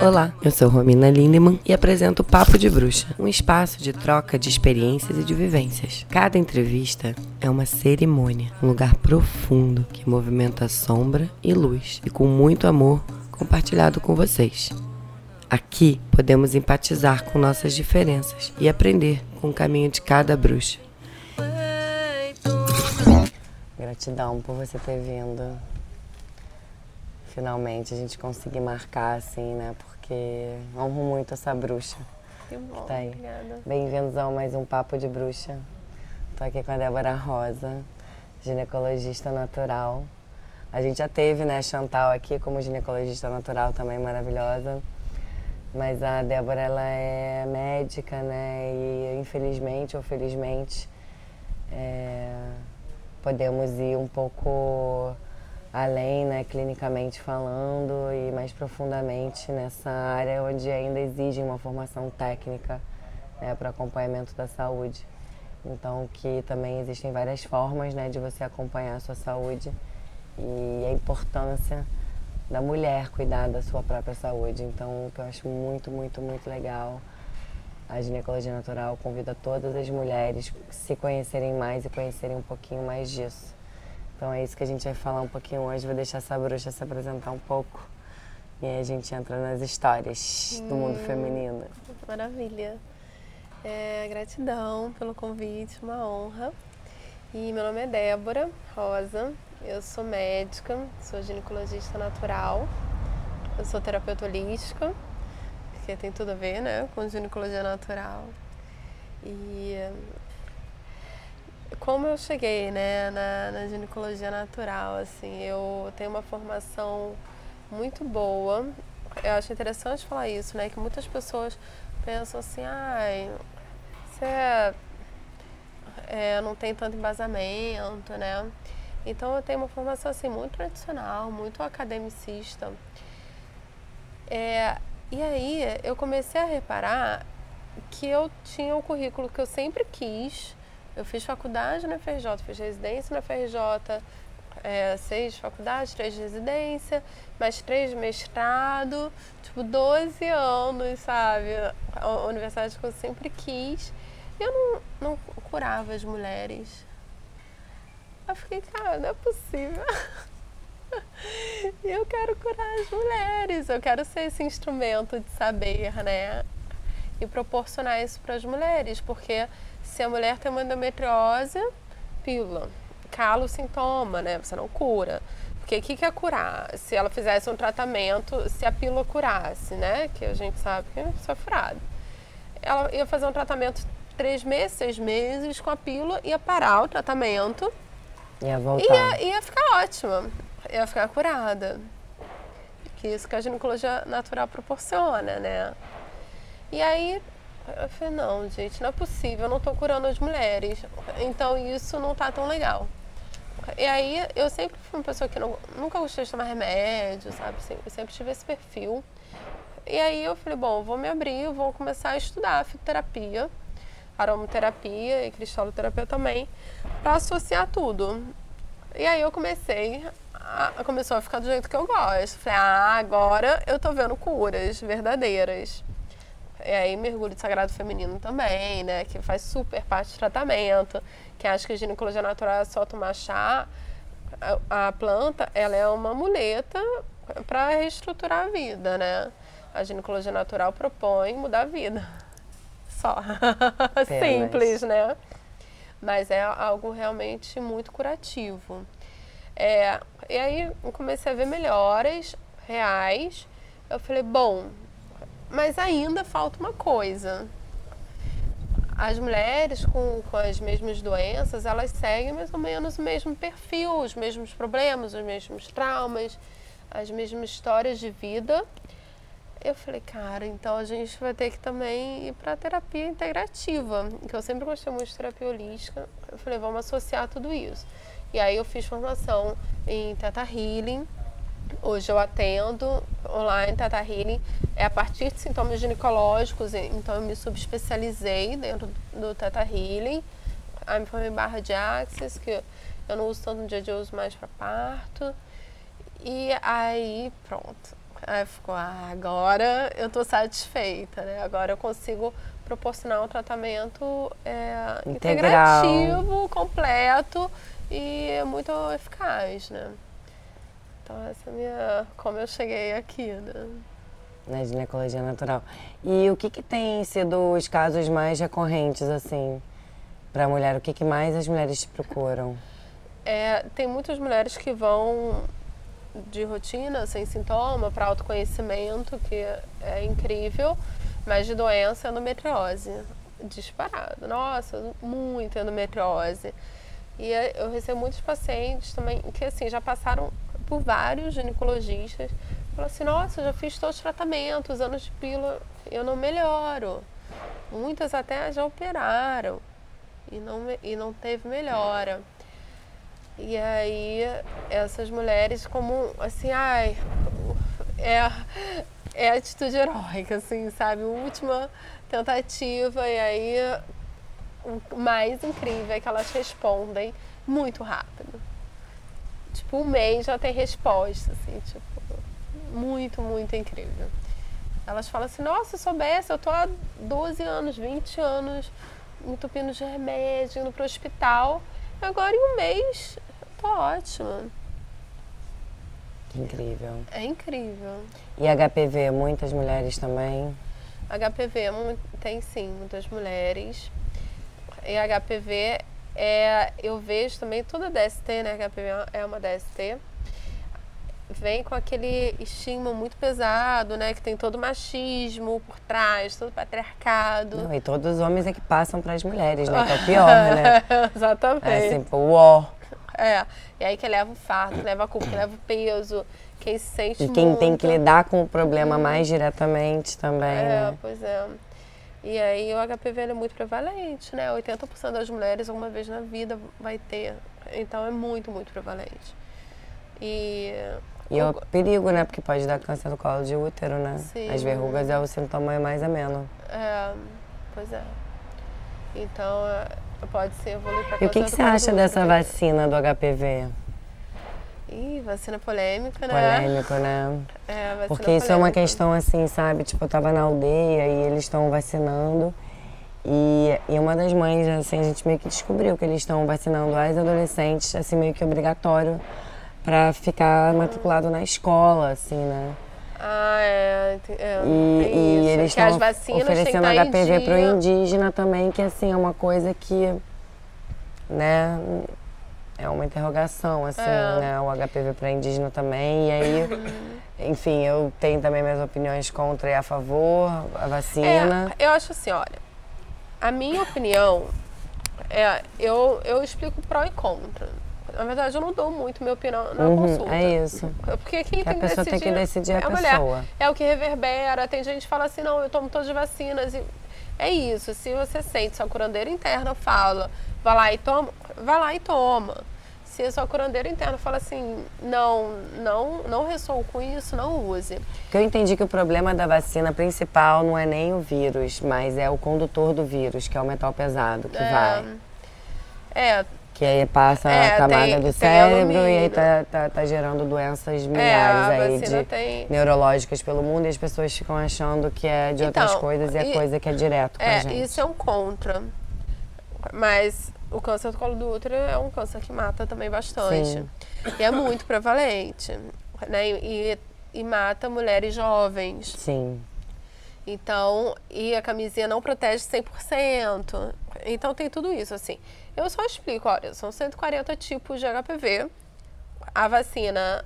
Olá, eu sou Romina Lindemann e apresento o Papo de Bruxa, um espaço de troca de experiências e de vivências. Cada entrevista é uma cerimônia, um lugar profundo que movimenta sombra e luz e com muito amor compartilhado com vocês. Aqui podemos empatizar com nossas diferenças e aprender com o caminho de cada bruxa. Gratidão por você ter vindo. Finalmente a gente conseguir marcar assim, né? Porque honro muito essa bruxa. Que bom, Tá aí. obrigada. Bem-vindos a mais um Papo de Bruxa. Tô aqui com a Débora Rosa, ginecologista natural. A gente já teve, né, Chantal aqui como ginecologista natural também maravilhosa. Mas a Débora, ela é médica, né, e infelizmente ou felizmente é, podemos ir um pouco além, né, clinicamente falando e mais profundamente nessa área onde ainda exige uma formação técnica né, para acompanhamento da saúde. Então, que também existem várias formas né, de você acompanhar a sua saúde e a importância da mulher cuidar da sua própria saúde. Então, o que eu acho muito, muito, muito legal, a ginecologia natural convida todas as mulheres a se conhecerem mais e conhecerem um pouquinho mais disso. Então é isso que a gente vai falar um pouquinho hoje. Vou deixar essa bruxa se apresentar um pouco. E aí a gente entra nas histórias do mundo feminino. Maravilha. É, gratidão pelo convite, uma honra. E meu nome é Débora Rosa, eu sou médica, sou ginecologista natural, eu sou terapeuta holística, porque tem tudo a ver né, com ginecologia natural. E como eu cheguei né, na, na ginecologia natural, assim, eu tenho uma formação muito boa. Eu acho interessante falar isso, né? Que muitas pessoas pensam assim, ai, você é, é, não tem tanto embasamento, né? Então eu tenho uma formação assim muito tradicional, muito academicista. É, e aí eu comecei a reparar que eu tinha um currículo que eu sempre quis. Eu fiz faculdade na FRJ, fiz residência na FRJ, é, seis faculdades, três de residência, mais três de mestrado, tipo 12 anos, sabe? A universidade que eu sempre quis. E eu não, não curava as mulheres. Eu fiquei, cara, não é possível. eu quero curar as mulheres, eu quero ser esse instrumento de saber, né? E proporcionar isso para as mulheres, porque se a mulher tem uma endometriose, pílula. Cala o sintoma, né? Você não cura. Porque o que, que é curar? Se ela fizesse um tratamento, se a pílula curasse, né? Que a gente sabe que isso é furado. Ela ia fazer um tratamento três meses, seis meses com a pílula, ia parar o tratamento Ia voltar. ia, ia ficar ótima. Ia ficar curada. Que isso que a ginecologia natural proporciona, né? E aí eu falei, não, gente, não é possível, eu não estou curando as mulheres. Então isso não tá tão legal. E aí eu sempre fui uma pessoa que não, nunca gostei de tomar remédio, sabe? Assim, Eu sempre tive esse perfil. E aí eu falei, bom, vou me abrir, vou começar a estudar fitoterapia, aromaterapia e cristaloterapia também, para associar tudo. E aí eu comecei, a, começou a ficar do jeito que eu gosto. Falei, ah, agora eu tô vendo curas verdadeiras. E aí mergulho de sagrado feminino também, né? Que faz super parte do tratamento. Que acha que a ginecologia natural é só tomar chá. A, a planta, ela é uma muleta para reestruturar a vida, né? A ginecologia natural propõe mudar a vida. Só. Simples, né? Mas é algo realmente muito curativo. É, e aí eu comecei a ver melhoras reais. Eu falei, bom, mas ainda falta uma coisa. As mulheres com, com as mesmas doenças, elas seguem mais ou menos o mesmo perfil, os mesmos problemas, os mesmos traumas, as mesmas histórias de vida. Eu falei, cara, então a gente vai ter que também ir para terapia integrativa, que eu sempre gostei muito de terapia holística. Eu falei, vamos associar tudo isso. E aí eu fiz formação em Teta Healing. Hoje eu atendo online Teta Healing. É a partir de sintomas ginecológicos, então eu me subespecializei dentro do Teta Healing. Aí me formei barra de Axis, que eu não uso tanto no dia a dia, eu uso mais para parto. E aí, pronto. Aí ficou, ah, agora eu tô satisfeita, né? Agora eu consigo proporcionar um tratamento é, integrativo, completo e muito eficaz, né? Então essa é a minha, como eu cheguei aqui, né? Na ginecologia natural. E o que, que tem sido os casos mais recorrentes, assim, para a mulher? O que, que mais as mulheres te procuram? É, tem muitas mulheres que vão de rotina, sem sintoma, para autoconhecimento, que é incrível, mas de doença endometriose. Disparado. Nossa, muita endometriose. E eu recebo muitos pacientes também que assim já passaram por vários ginecologistas. Falam assim, nossa, já fiz todos os tratamentos, anos de pílula, eu não melhoro. Muitas até já operaram e não, e não teve melhora. E aí essas mulheres como assim, ai, é, é atitude heróica, assim, sabe? Última tentativa e aí o mais incrível é que elas respondem muito rápido. Tipo, um mês já tem resposta, assim, tipo, muito, muito incrível. Elas falam assim, nossa, se soubesse, eu tô há 12 anos, 20 anos entupindo de remédio, indo pro hospital. Agora em um mês, tô ótima. Que incrível. É incrível. E HPV, muitas mulheres também? HPV tem sim, muitas mulheres. E HPV é, eu vejo também toda DST, né? HPV é uma DST. Vem com aquele estigma muito pesado, né? Que tem todo machismo por trás, todo patriarcado. Não, e todos os homens é que passam para as mulheres, né? Que é o pior, né? Exatamente. É assim, uó. É. E aí que leva o fardo, que leva a culpa, que leva o peso, quem se sente E quem muito. tem que lidar com o problema mais diretamente também, é, né? pois é. E aí o HPV é muito prevalente, né? 80% das mulheres alguma vez na vida vai ter. Então é muito, muito prevalente. E e é o perigo, né? Porque pode dar câncer do colo de útero, né? Sim. As verrugas é o sintoma mais ameno. É, pois é. Então, é, pode ser evoluir para E o que, que você acha dessa vacina do HPV? Ih, vacina polêmica, né? Polêmico, né? É, vacina Porque isso polêmica. é uma questão assim, sabe? Tipo, eu tava na aldeia e eles estão vacinando. E, e uma das mães, assim, a gente meio que descobriu que eles estão vacinando as adolescentes, assim, meio que obrigatório para ficar matriculado na escola, assim, né? Ah, é. é e, e eles estão oferecendo HPV para o indígena também, que assim é uma coisa que, né, é uma interrogação, assim, é. né, o HPV para indígena também. E aí, enfim, eu tenho também minhas opiniões contra e a favor a vacina. É, eu acho assim, olha, a minha opinião é, eu, eu explico pró e contra. Na verdade, eu não dou muito minha opinião na uhum, consulta. É isso. Porque quem que tem a pessoa decidir, tem que decidir a, é a pessoa. Mulher. É o que reverbera. Tem gente que fala assim, não, eu tomo todas as vacinas. E é isso. Se você sente, sua curandeira interna fala, vai lá e toma, vai lá e toma. Se a sua curandeira interna fala assim, não, não, não ressoo com isso, não use. Porque eu entendi que o problema da vacina principal não é nem o vírus, mas é o condutor do vírus, que é o metal pesado que é, vai. É, que aí passa é, a camada tem, do cérebro e aí tá, tá, tá, gerando doenças milhares é, aí de tem... neurológicas pelo mundo e as pessoas ficam achando que é de então, outras coisas e é coisa que é direto com é, a gente. Isso é um contra. Mas o câncer do colo do útero é um câncer que mata também bastante. Sim. E é muito prevalente. Né? E, e mata mulheres jovens. Sim. Então, e a camisinha não protege 100%. Então tem tudo isso, assim. Eu só explico, olha, são 140 tipos de HPV. A vacina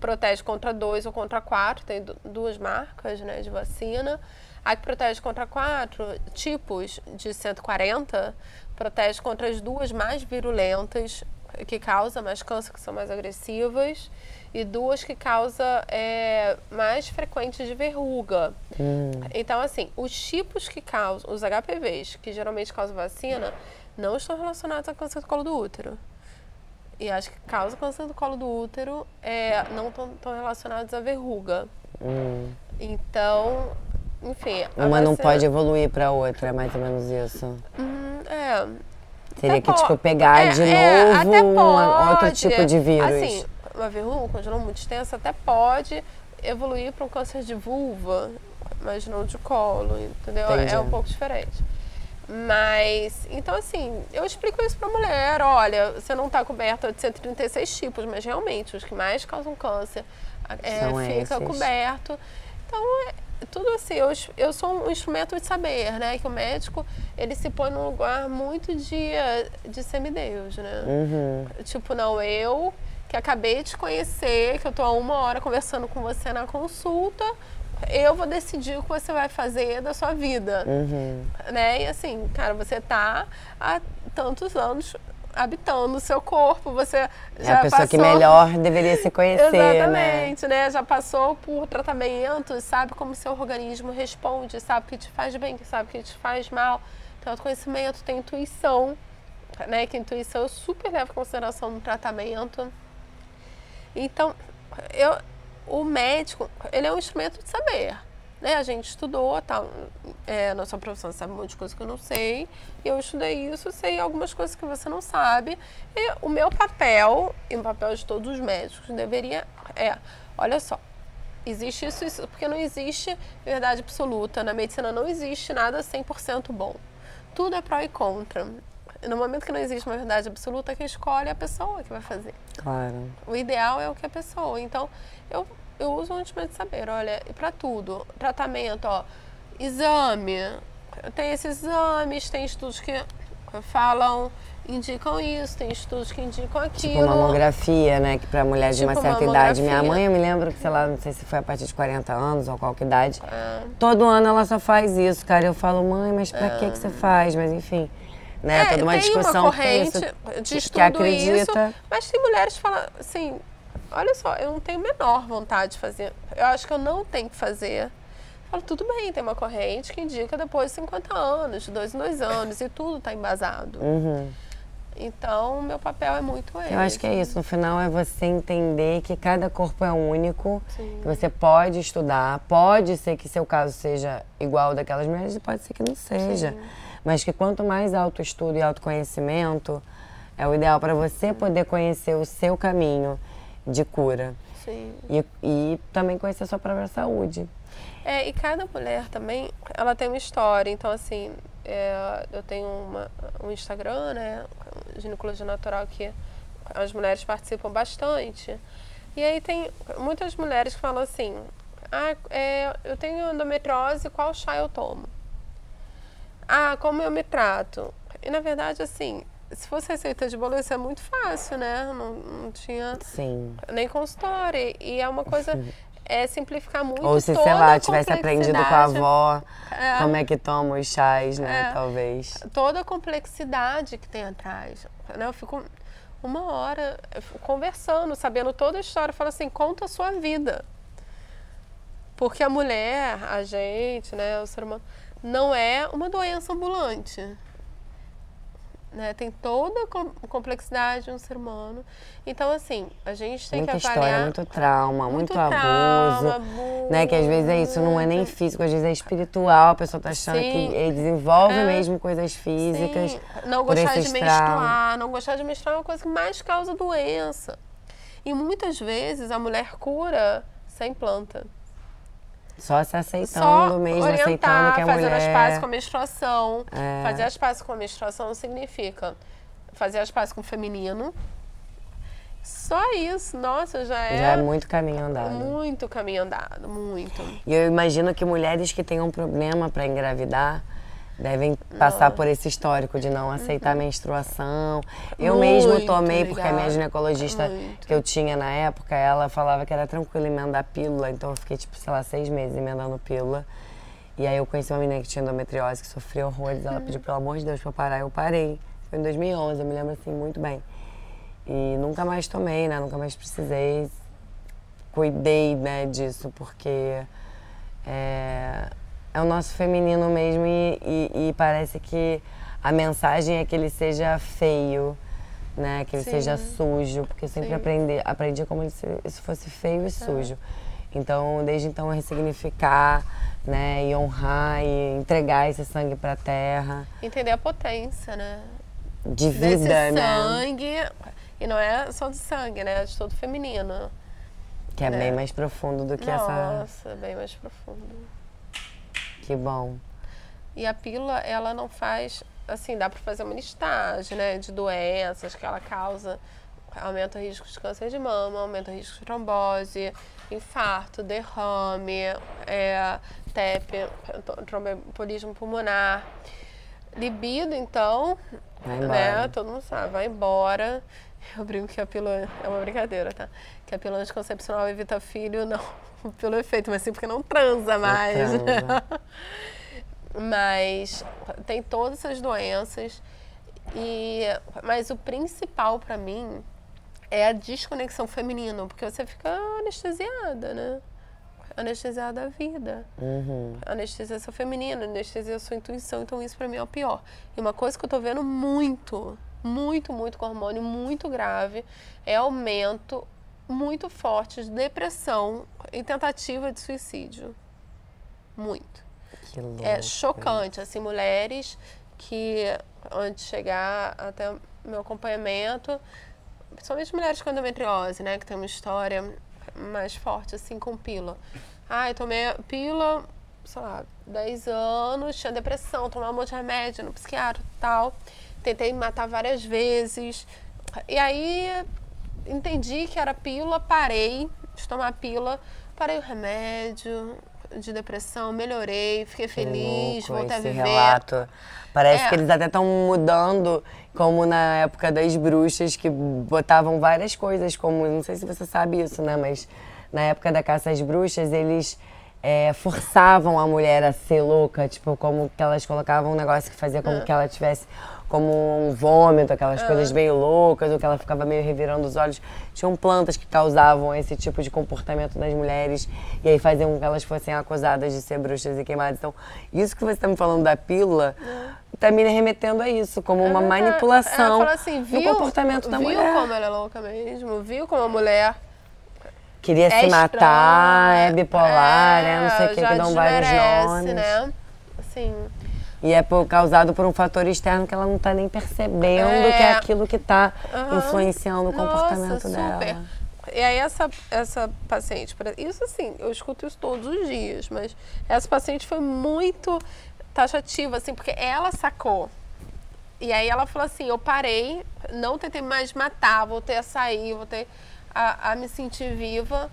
protege contra dois ou contra quatro, tem duas marcas né, de vacina. A que protege contra quatro tipos de 140 protege contra as duas mais virulentas, que causam mais câncer, que são mais agressivas, e duas que causam é, mais frequentes de verruga. Hum. Então, assim, os tipos que causam, os HPVs, que geralmente causam vacina, não estão relacionados a câncer do colo do útero. E acho que causa câncer do colo do útero é, não estão relacionados à verruga. Hum. Então, enfim. Uma não pode evoluir para outra, é mais ou menos isso. Hum, é. Teria que, tipo, pegar é, de é, novo um outro tipo de vírus. Assim, uma verruga, um congelão muito extensa, até pode evoluir para um câncer de vulva, mas não de colo, entendeu? Entendi. É um pouco diferente. Mas, então assim, eu explico isso pra mulher, olha, você não está coberta de 136 tipos, mas realmente os que mais causam câncer é, fica esses. coberto. Então, é, tudo assim, eu, eu sou um instrumento de saber, né? Que o médico, ele se põe num lugar muito de, de semideus, né? Uhum. Tipo, não, eu que acabei de te conhecer, que eu tô há uma hora conversando com você na consulta, eu vou decidir o que você vai fazer da sua vida, Uhum. né? E assim, cara, você tá há tantos anos habitando o seu corpo, você É já a pessoa passou... que melhor deveria se conhecer, né? Exatamente, né? Já passou por tratamentos, sabe como seu organismo responde, sabe o que te faz bem, sabe o que te faz mal. Tem autoconhecimento, tem intuição, né? Que intuição eu super levo em consideração no tratamento. Então, eu, o médico, ele é um instrumento de saber. Né? A gente estudou, tá, é, a nossa profissão sabe um monte de coisa que eu não sei. E eu estudei isso, sei algumas coisas que você não sabe. E o meu papel, e o papel de todos os médicos, deveria é, olha só, existe isso, isso, porque não existe verdade absoluta. Na medicina não existe nada 100% bom. Tudo é pró e contra. No momento que não existe uma verdade absoluta, quem escolhe é a pessoa que vai fazer. Claro. O ideal é o que a pessoa. Então, eu, eu uso instrumento de saber, olha, e para tudo. Tratamento, ó, exame. Tem esses exames, tem estudos que falam, indicam isso, tem estudos que indicam aquilo. Tipo mamografia, né? Que pra mulher de uma Tipo certa idade. Minha mãe, eu me lembro que, sei lá, não sei se foi a partir de 40 anos ou qualquer idade. É. Todo ano ela só faz isso, cara. Eu falo, mãe, mas pra que que você faz? Mas enfim, né? É, Toda uma tem discussão uma que corrente isso, de que estudo acredita. isso, mas tem mulheres que falam assim, olha só, eu não tenho a menor vontade de fazer. Eu acho que eu não tenho que fazer. Eu falo, tudo bem, tem uma corrente que indica depois de 50 anos, de dois em dois anos, e tudo está embasado. Uhum. Então, meu papel é muito esse. Eu acho que é isso. No final é você entender que cada corpo é único, Sim. que você pode estudar, pode ser que seu caso seja igual ao daquelas mulheres, e pode ser que não seja. Mas que quanto mais autoestudo e autoconhecimento, é o ideal para você poder conhecer o seu caminho de cura Sim. e, e também conhecer a sua própria saúde. É, e cada mulher também, ela tem uma história. Então, assim, é, eu tenho uma, um Instagram, né? Ginecologia Natural, que as mulheres participam bastante. E aí tem muitas mulheres que falam assim, ah, é, eu tenho endometriose, qual chá eu tomo? Ah, como eu me trato? E, na verdade, assim, se fosse receita de bolo, isso é muito fácil, né? Não, não tinha Sim. nem consultório. E é uma coisa... É simplificar muito Ou se, sei lá, tivesse aprendido com a avó É. como é que toma os chás, né? É. Talvez. toda a complexidade que tem atrás. Né? Eu fico uma hora fico conversando, sabendo toda a história. Eu falo assim, conta a sua vida. Porque a mulher, a gente, né, o ser humano, não é uma doença ambulante. Né? Tem toda a com- complexidade de um ser humano. Então, assim, a gente tem Muita que história, avaliar... muito trauma, muito, trauma, abuso. abuso, Né, que às vezes é isso, não é nem físico, às vezes é espiritual, a pessoa tá achando Sim. que ele desenvolve É. mesmo coisas físicas. Sim, não gostar de menstruar, não gostar de menstruar é uma coisa que mais causa doença. E muitas vezes a mulher cura sem planta. Só se aceitando Só mesmo, orientar, aceitando que é fazendo mulher. as pazes com a menstruação. É. Fazer as pazes com a menstruação significa fazer as pazes com o feminino. Só isso, nossa, já é, Já é muito caminho andado. muito caminho andado, muito. E eu imagino que mulheres que tenham problema para engravidar devem passar por esse histórico de não aceitar a menstruação. Eu mesmo Uhum. Muito tomei, porque a minha ginecologista Muito. que eu tinha na época, ela falava que era tranquilo emendar pílula, então eu fiquei, tipo, sei lá, seis meses emendando pílula. E aí eu conheci uma menina que tinha endometriose, que sofreu horrores, ela pediu, pelo amor de Deus, pra eu parar, eu parei. Foi em 2011, eu me lembro assim muito bem. E nunca mais tomei, né? Nunca mais precisei. Cuidei, né, disso, porque é, é o nosso feminino mesmo e, e- e parece que a mensagem é que ele seja feio, né? Que ele Sim. seja sujo, porque eu sempre Sim. aprendi, aprendi como se isso fosse feio e sujo. Então, desde então, eu ressignificar, né? E honrar e entregar esse sangue pra terra. Entender a potência, né? De Desse vida, né? sangue. E não é só de sangue, né? É de todo feminino. Que é né? bem mais profundo do que essa. Nossa, bem mais profundo. Que bom. E a pílula, ela não faz, assim, dá para fazer uma listagem, né, de doenças que ela causa. Aumenta o risco de câncer de mama, aumenta o risco de trombose, infarto, derrame, é, TEP, tromboembolismo pulmonar. Libido, então, Vai né, embora. todo mundo sabe, vai embora. Eu brinco que a pílula é uma brincadeira, tá? Que a pílula anticoncepcional evita filho, não pelo efeito, mas sim porque não transa mais. transa. mas tem todas essas doenças e mas o principal pra mim é a desconexão feminina, porque você fica anestesiada, né? Anestesiada a vida. Uhum. Anestesia seu feminino, anestesia sua intuição, então isso pra mim é o pior. E uma coisa que eu tô vendo muito, muito, muito com hormônio, muito grave, é aumento muito forte de depressão e tentativa de suicídio. Muito. Que louco. É chocante, assim, mulheres que antes de chegar até meu acompanhamento, principalmente mulheres com endometriose, né, que tem uma história mais forte, assim, com pílula. Ah, eu tomei pílula, sei lá, 10 anos, tinha depressão, tomava um monte de remédio no psiquiatra e tal. Tentei me matar várias vezes. E aí entendi que era pílula, parei de tomar pílula, parei o remédio de depressão, melhorei, fiquei Que feliz, louco voltei a viver. relato. Parece É. que eles até estão mudando, como na época das bruxas, que botavam várias coisas, como, não sei se você sabe isso, né? Mas na época da caça às bruxas, eles é, forçavam a mulher a ser louca, tipo, como que elas colocavam um negócio que fazia como que ela tivesse como um vômito, aquelas coisas meio loucas, ou que ela ficava meio revirando os olhos. Tinham plantas que causavam esse tipo de comportamento nas mulheres e aí faziam com que elas fossem acusadas de ser bruxas e queimadas. Então, isso que você está me falando da pílula está me remetendo a isso, como uma Ela- manipulação ela assim, no viu, comportamento da viu mulher. como ela é louca mesmo? Viu como a mulher Queria é se matar, é bipolar, é, não sei o que, já que dão vários desmerece, nomes. né? Assim, E é por- causado por um fator externo que ela não está nem percebendo É. que é aquilo que está Aham. influenciando o comportamento Nossa, dela. E aí essa, essa paciente, isso assim, eu escuto isso todos os dias, mas essa paciente foi muito taxativa, assim, porque ela sacou. E aí ela falou assim, eu parei, não tentei mais matar, voltei a sair, voltei a, a me sentir viva.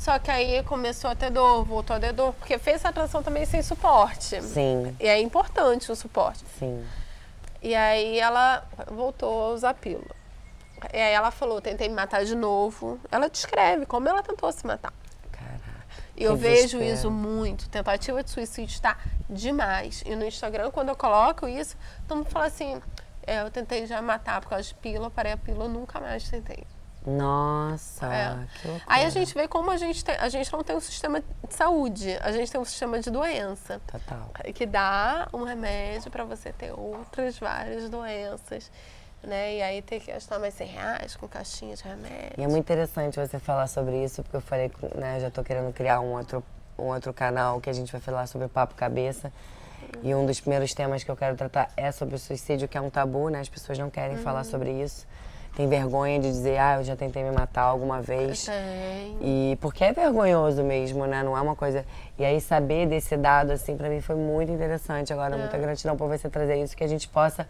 Só que aí começou a ter dor, voltou a ter dor, porque fez essa transição também sem suporte. Sim, E é importante o suporte. sim. E aí ela voltou a usar pílula. E aí ela falou, tentei me matar de novo. Ela descreve como ela tentou se matar. Caraca. E eu vejo isso muito. Tentativa de suicídio está demais. E no Instagram, quando eu coloco isso, todo mundo fala assim, é, eu tentei já matar por causa de pílula, parei a pílula, nunca mais tentei. Nossa, É. que loucura. Aí a gente vê como a gente tem, a gente não tem um sistema de saúde, a gente tem um sistema de doença. Total. que dá um remédio para você ter outras várias doenças, né? E aí ter que gastar mais 100 reais com caixinha de remédio. E é muito interessante você falar sobre isso, porque eu falei, né, eu já tô querendo criar um outro, um outro canal que a gente vai falar sobre o papo cabeça. E um dos primeiros temas que eu quero tratar é sobre o suicídio, que é um tabu, né? As pessoas não querem falar sobre isso. Tem vergonha de dizer, ah, eu já tentei me matar alguma vez. Tem. E porque é vergonhoso mesmo, né? Não é uma coisa. E aí saber desse dado, assim, pra mim foi muito interessante. Agora, muita gratidão por você trazer isso, que a gente possa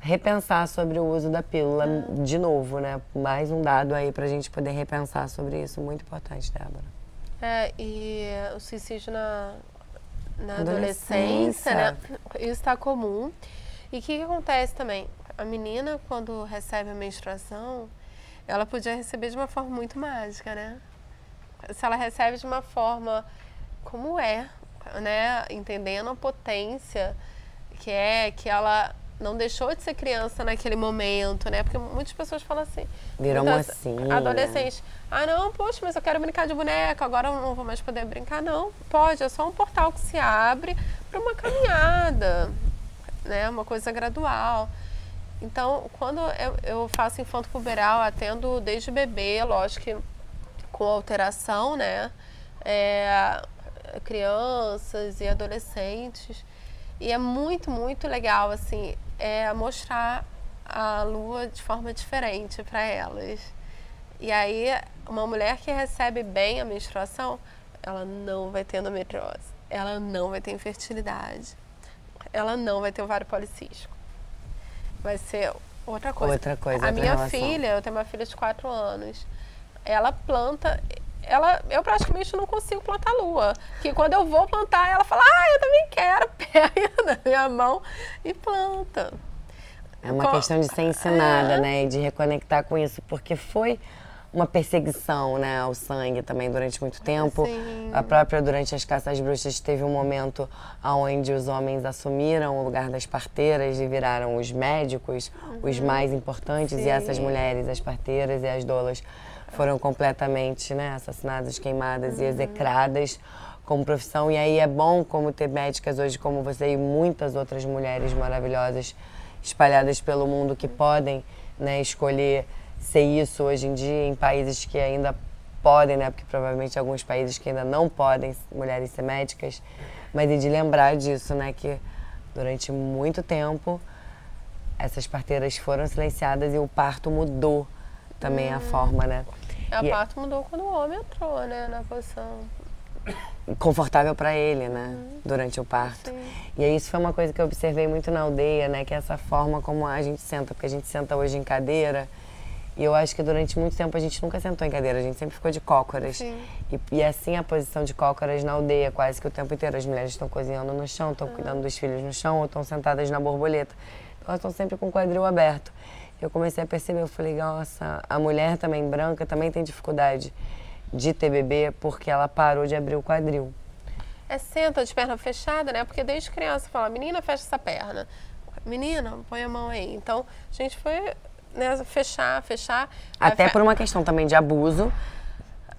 repensar sobre o uso da pílula de novo, né? Mais um dado aí pra gente poder repensar sobre isso. Muito importante, Débora. É, e o suicídio na, na Adolescência. adolescência, né? Isso está comum. E o que, que acontece também? A menina, quando recebe a menstruação, ela podia receber de uma forma muito mágica, né? Se ela recebe de uma forma como é, né? Entendendo a potência que é, que ela não deixou de ser criança naquele momento, né? Porque muitas pessoas falam assim. Virou mocinha. Adolescentes. Ah, não, poxa, mas eu quero brincar de boneca, agora eu não vou mais poder brincar. Não, pode, é só um portal que se abre para uma caminhada, né? Uma coisa gradual. Então, quando eu, eu faço infanto puberal, atendo desde bebê, lógico que com alteração, né? É, crianças e adolescentes. E é muito, muito legal, assim, é mostrar a lua de forma diferente para elas. E aí, uma mulher que recebe bem a menstruação, ela não vai ter endometriose, ela não vai ter infertilidade, ela não vai ter ovário policístico. Vai ser outra coisa. Outra coisa. A minha relação. filha, eu tenho uma filha de 4 anos, ela planta. Ela, eu praticamente não consigo plantar lua. Que quando eu vou plantar, ela fala, ah, eu também quero, pega na minha mão e planta. É uma questão de ser ensinada, É. né? E de reconectar com isso, porque foi uma perseguição, né, ao sangue também durante muito tempo. Sim. A própria durante as caças às bruxas teve um momento onde os homens assumiram o lugar das parteiras e viraram os médicos, os mais importantes, e essas Uhum. Sim. mulheres, as parteiras e as dolas, foram completamente, né, assassinadas, queimadas Uhum. e execradas como profissão. E aí é bom como ter médicas hoje como você e muitas outras mulheres maravilhosas espalhadas pelo mundo que podem né, escolher ser isso hoje em dia em países que ainda podem, né? Porque provavelmente alguns países que ainda não podem mulheres ser médicas, mas e de lembrar disso, né? Que durante muito tempo essas parteiras foram silenciadas e o parto mudou também a forma, né? A E é- parto mudou quando o homem entrou, né, na posição. confortável para ele, né, durante o parto. Sim. E aí isso foi uma coisa que eu observei muito na aldeia, né, que é essa forma como a gente senta, porque a gente senta hoje em cadeira. E eu acho que durante muito tempo a gente nunca sentou em cadeira, a gente sempre ficou de cócoras. E, e é assim a posição de cócoras na aldeia, quase que o tempo inteiro. As mulheres estão cozinhando no chão, estão cuidando dos filhos no chão ou estão sentadas na borboleta. Então elas estão sempre com o quadril aberto. Eu comecei a perceber, eu falei, nossa, a mulher também branca também tem dificuldade de ter bebê porque ela parou de abrir o quadril. É senta de perna fechada, né? Porque desde criança fala, menina, fecha essa perna. Menina, põe a mão aí. Então, a gente foi né, fechar, fechar. Até por uma questão também de abuso,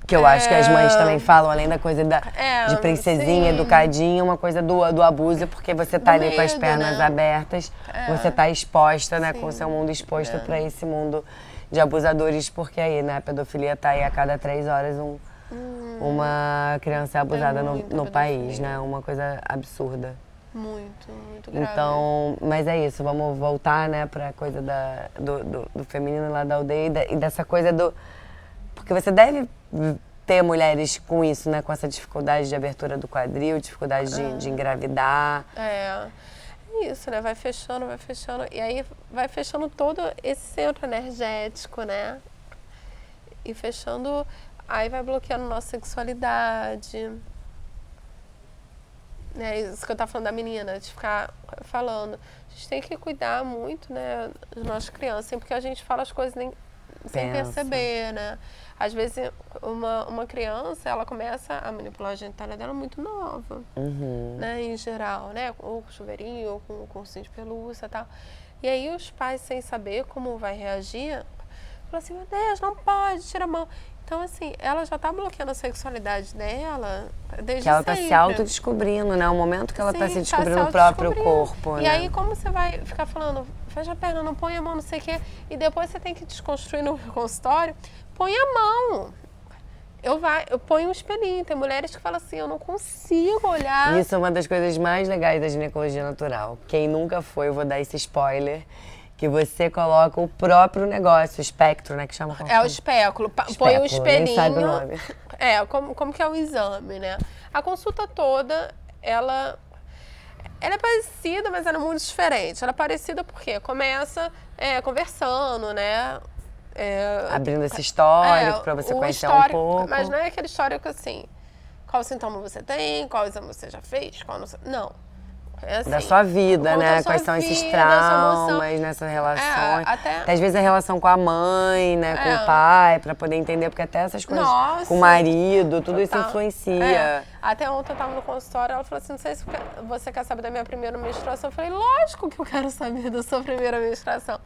que eu acho que as mães também falam, além da coisa da, É, de princesinha, sim. educadinha, uma coisa do, do abuso, porque você tá Do ali com as pernas né? abertas, É. você tá exposta, né, com o Sim. seu mundo exposto É. pra esse mundo de abusadores, porque aí, né, a pedofilia tá aí a cada três horas um, uma criança é abusada no, no país, né, uma coisa absurda. Muito, muito grave. Então, mas é isso, vamos voltar, né, pra coisa da, do, do, do feminino lá da aldeia e, da- e dessa coisa do. Porque você deve ter mulheres com isso, né, com essa dificuldade de abertura do quadril, dificuldade de, de engravidar. É. É isso, né? Vai fechando, vai fechando. E aí vai fechando todo esse centro energético, né? E fechando. Aí vai bloqueando nossa sexualidade. Né? Isso que eu tava falando da menina, de ficar falando. A gente tem que cuidar muito, né, das nossas crianças, porque a gente fala as coisas nem, sem Pensa. perceber, né? Às vezes, uma, uma criança, ela começa a manipular a genitália dela muito nova Uhum. né, em geral, né, ou com chuveirinho, ou com com ursinho de pelúcia e tal. E aí os pais, sem saber como vai reagir, falam assim, meu Deus, não pode, tira a mão. Então, assim, ela já tá bloqueando a sexualidade dela desde Que ela tá se autodescobrindo, né? O momento que ela tá Sim, se descobrindo o próprio corpo, E né? aí, como você vai ficar falando, fecha a perna, não põe a mão, não sei o quê, e depois você tem que desconstruir no consultório, põe a mão. Eu, vai, eu ponho um espelhinho. Tem mulheres que falam assim, eu não consigo olhar. Isso é uma das coisas mais legais da ginecologia natural. Quem nunca foi, eu vou dar esse spoiler, que você coloca o próprio negócio, o espectro, né? Que chama É o espéculo. Pa- Põe Espéculo, nem espelhinho. sabe o nome. É, como, como que é o exame, né? A consulta toda, ela. Ela é parecida, mas ela é muito diferente. Ela é parecida porque começa é, conversando, né? É, Abrindo esse histórico é, pra você conhecer um pouco. Mas não é aquele histórico assim. Qual sintoma você tem, qual exame você já fez, qual não. sei- Não. É assim, da sua vida, né? sua Quais são esses vida, emoção. traumas nessas relações. É, até- Às vezes a relação com a mãe, né? Com É. o pai, pra poder entender, porque até essas coisas Nossa. com o marido, tudo isso Total. influencia. É. Até ontem eu tava no consultório, ela falou assim, não sei se você quer saber da minha primeira menstruação. Eu falei, lógico que eu quero saber da sua primeira menstruação.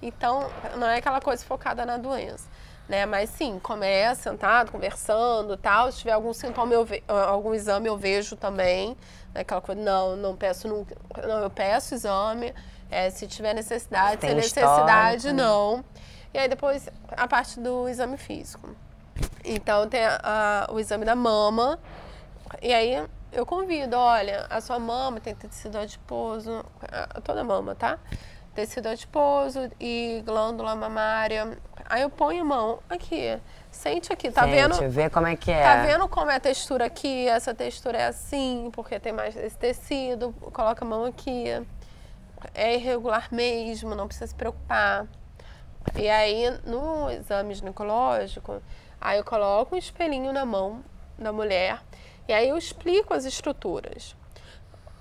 Então, não é aquela coisa focada na doença. Né? Mas sim, começa sentado, conversando tal. Se tiver algum sintoma, ve- algum exame, eu vejo também. Né? Aquela coisa, não, não peço nunca. Não, eu peço exame. É, se tiver necessidade, Tem sem necessidade, histórico. não. E aí depois a parte do exame físico. Então tem a- a- o exame da mama. E aí eu convido, olha, a sua mama tem tecido adiposo, toda mama, tá? tecido adiposo e glândula mamária. Aí eu ponho a mão aqui. Sente aqui, tá Sente, vendo? vê como é que é. Tá vendo como é a textura aqui? Essa textura é assim, porque tem mais esse tecido. Coloca a mão aqui. É irregular mesmo, não precisa se preocupar. E aí, no exame ginecológico, aí eu coloco um espelhinho na mão da mulher e aí eu explico as estruturas.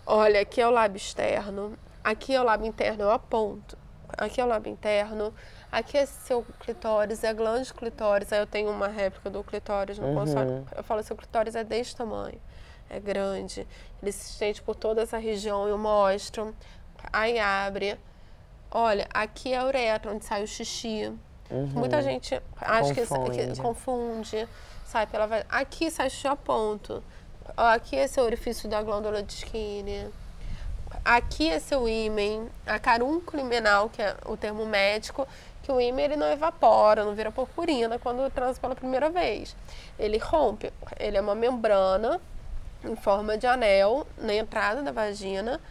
Olha, aqui é o lábio externo, aqui é o lábio interno, eu aponto. Aqui é o lábio interno, aqui é seu clitóris, é a glândula clitóris. Aí eu tenho uma réplica do clitóris no Uhum. consultório. Eu falo, seu clitóris é desse tamanho, é grande. Ele se estende por toda essa região, eu mostro. Aí abre. Olha, aqui é a uretra, onde sai o xixi. Muita gente acha que, que Uhum. Confunde. sai pela Aqui sai xixi a ponto. Aqui é seu orifício da glândula de Skinner. Aqui é seu ímen, a carúnculo imenal, que é o termo médico, que o ímen ele não evapora, não vira purpurina quando transa pela primeira vez. Ele rompe, ele é uma membrana em forma de anel na entrada da vagina,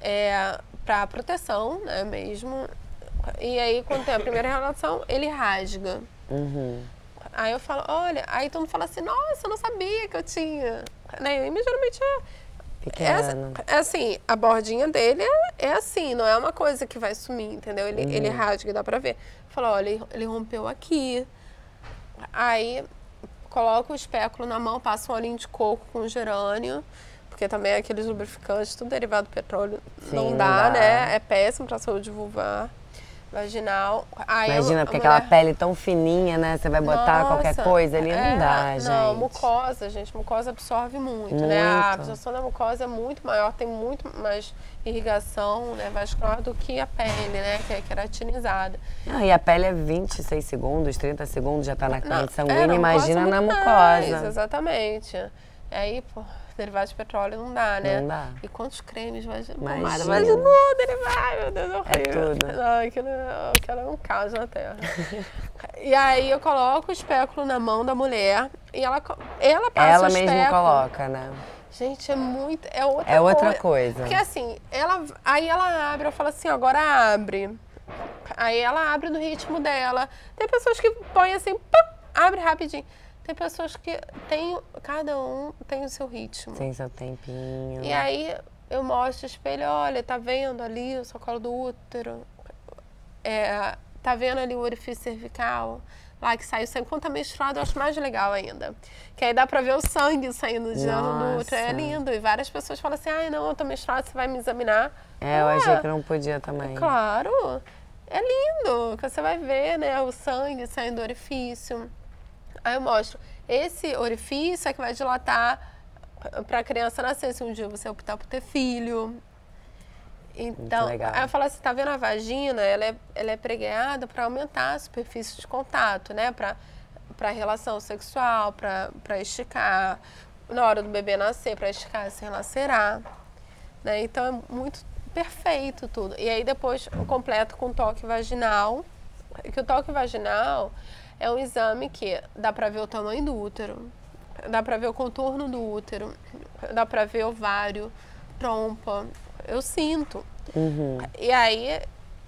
é, para proteção, né, mesmo. E aí, quando tem a primeira relação, ele rasga. Uhum. Aí eu falo, olha, aí todo mundo fala assim, nossa, eu não sabia que eu tinha. Né? O ímã geralmente é, é, assim- Pequeno. é assim, a bordinha dele é, é assim, não é uma coisa que vai sumir, entendeu? Ele, Uhum. ele rasga, dá pra ver. Fala, olha, ele, ele rompeu aqui. Aí coloca o espéculo na mão, passa um olhinho de coco com gerânio, porque também aqueles lubrificantes, tudo derivado do petróleo, Sim, não, não dá, dá. né? É péssimo pra saúde vulvar, vaginal. Aí Imagina, porque mulher- aquela pele tão fininha, né? Você vai botar qualquer nossa, coisa ali, é, não dá, gente. Não, mucosa, gente, mucosa absorve muito, né? A Muito. absorção da mucosa é muito maior, tem muito mais irrigação né, vascular do que a pele, né? Que é queratinizada. Não, e a pele é 26 segundos, 30 segundos, já tá na Não, corrente é, sanguínea, na imagina na muito mucosa. mais, exatamente. Aí, pô, derivado de petróleo não dá, né? Não dá. E quantos cremes vagina, Imagina. pomada vaginal, derivado, meu Deus, é horrível. tudo. Não, aquilo, aquilo é um caos na Terra. e aí eu coloco o espéculo na mão da mulher e ela, ela passa Ela o mesma espéculo. coloca, né? Gente, é muito. É outra, É outra coi- coisa. Porque assim, ela, aí ela abre, eu falo assim, agora abre. Aí ela abre no ritmo dela. Tem pessoas que põem assim, pum, abre rapidinho. Tem pessoas que tem, cada um tem o seu ritmo. Tem seu tempinho. E aí eu mostro o espelho, olha, tá vendo ali o seu colo do útero? É, tá vendo ali o orifício cervical? Lá que sai o sangue. Quando tá menstruado, eu acho mais legal ainda. Que aí dá pra ver o sangue saindo de dentro do útero. É lindo. E várias pessoas falam assim, ai, não, eu tô menstruada, você vai me examinar. É, eu achei que não podia também. Claro, é lindo, que você vai ver, né, o sangue saindo do orifício. Aí eu mostro, esse orifício é que vai dilatar para a criança nascer, se um dia você optar por ter filho. Então, aí eu falo assim, tá vendo a vagina, ela é, ela é pregueada para aumentar a superfície de contato, né, para para relação sexual, para esticar, na hora do bebê nascer, para esticar sem lacerar. Né? Então é muito perfeito tudo. E aí depois eu completo com toque vaginal. Que o toque vaginal é um exame que dá pra ver o tamanho do útero, dá pra ver o contorno do útero, dá pra ver ovário, trompa. Eu sinto. Uhum. E aí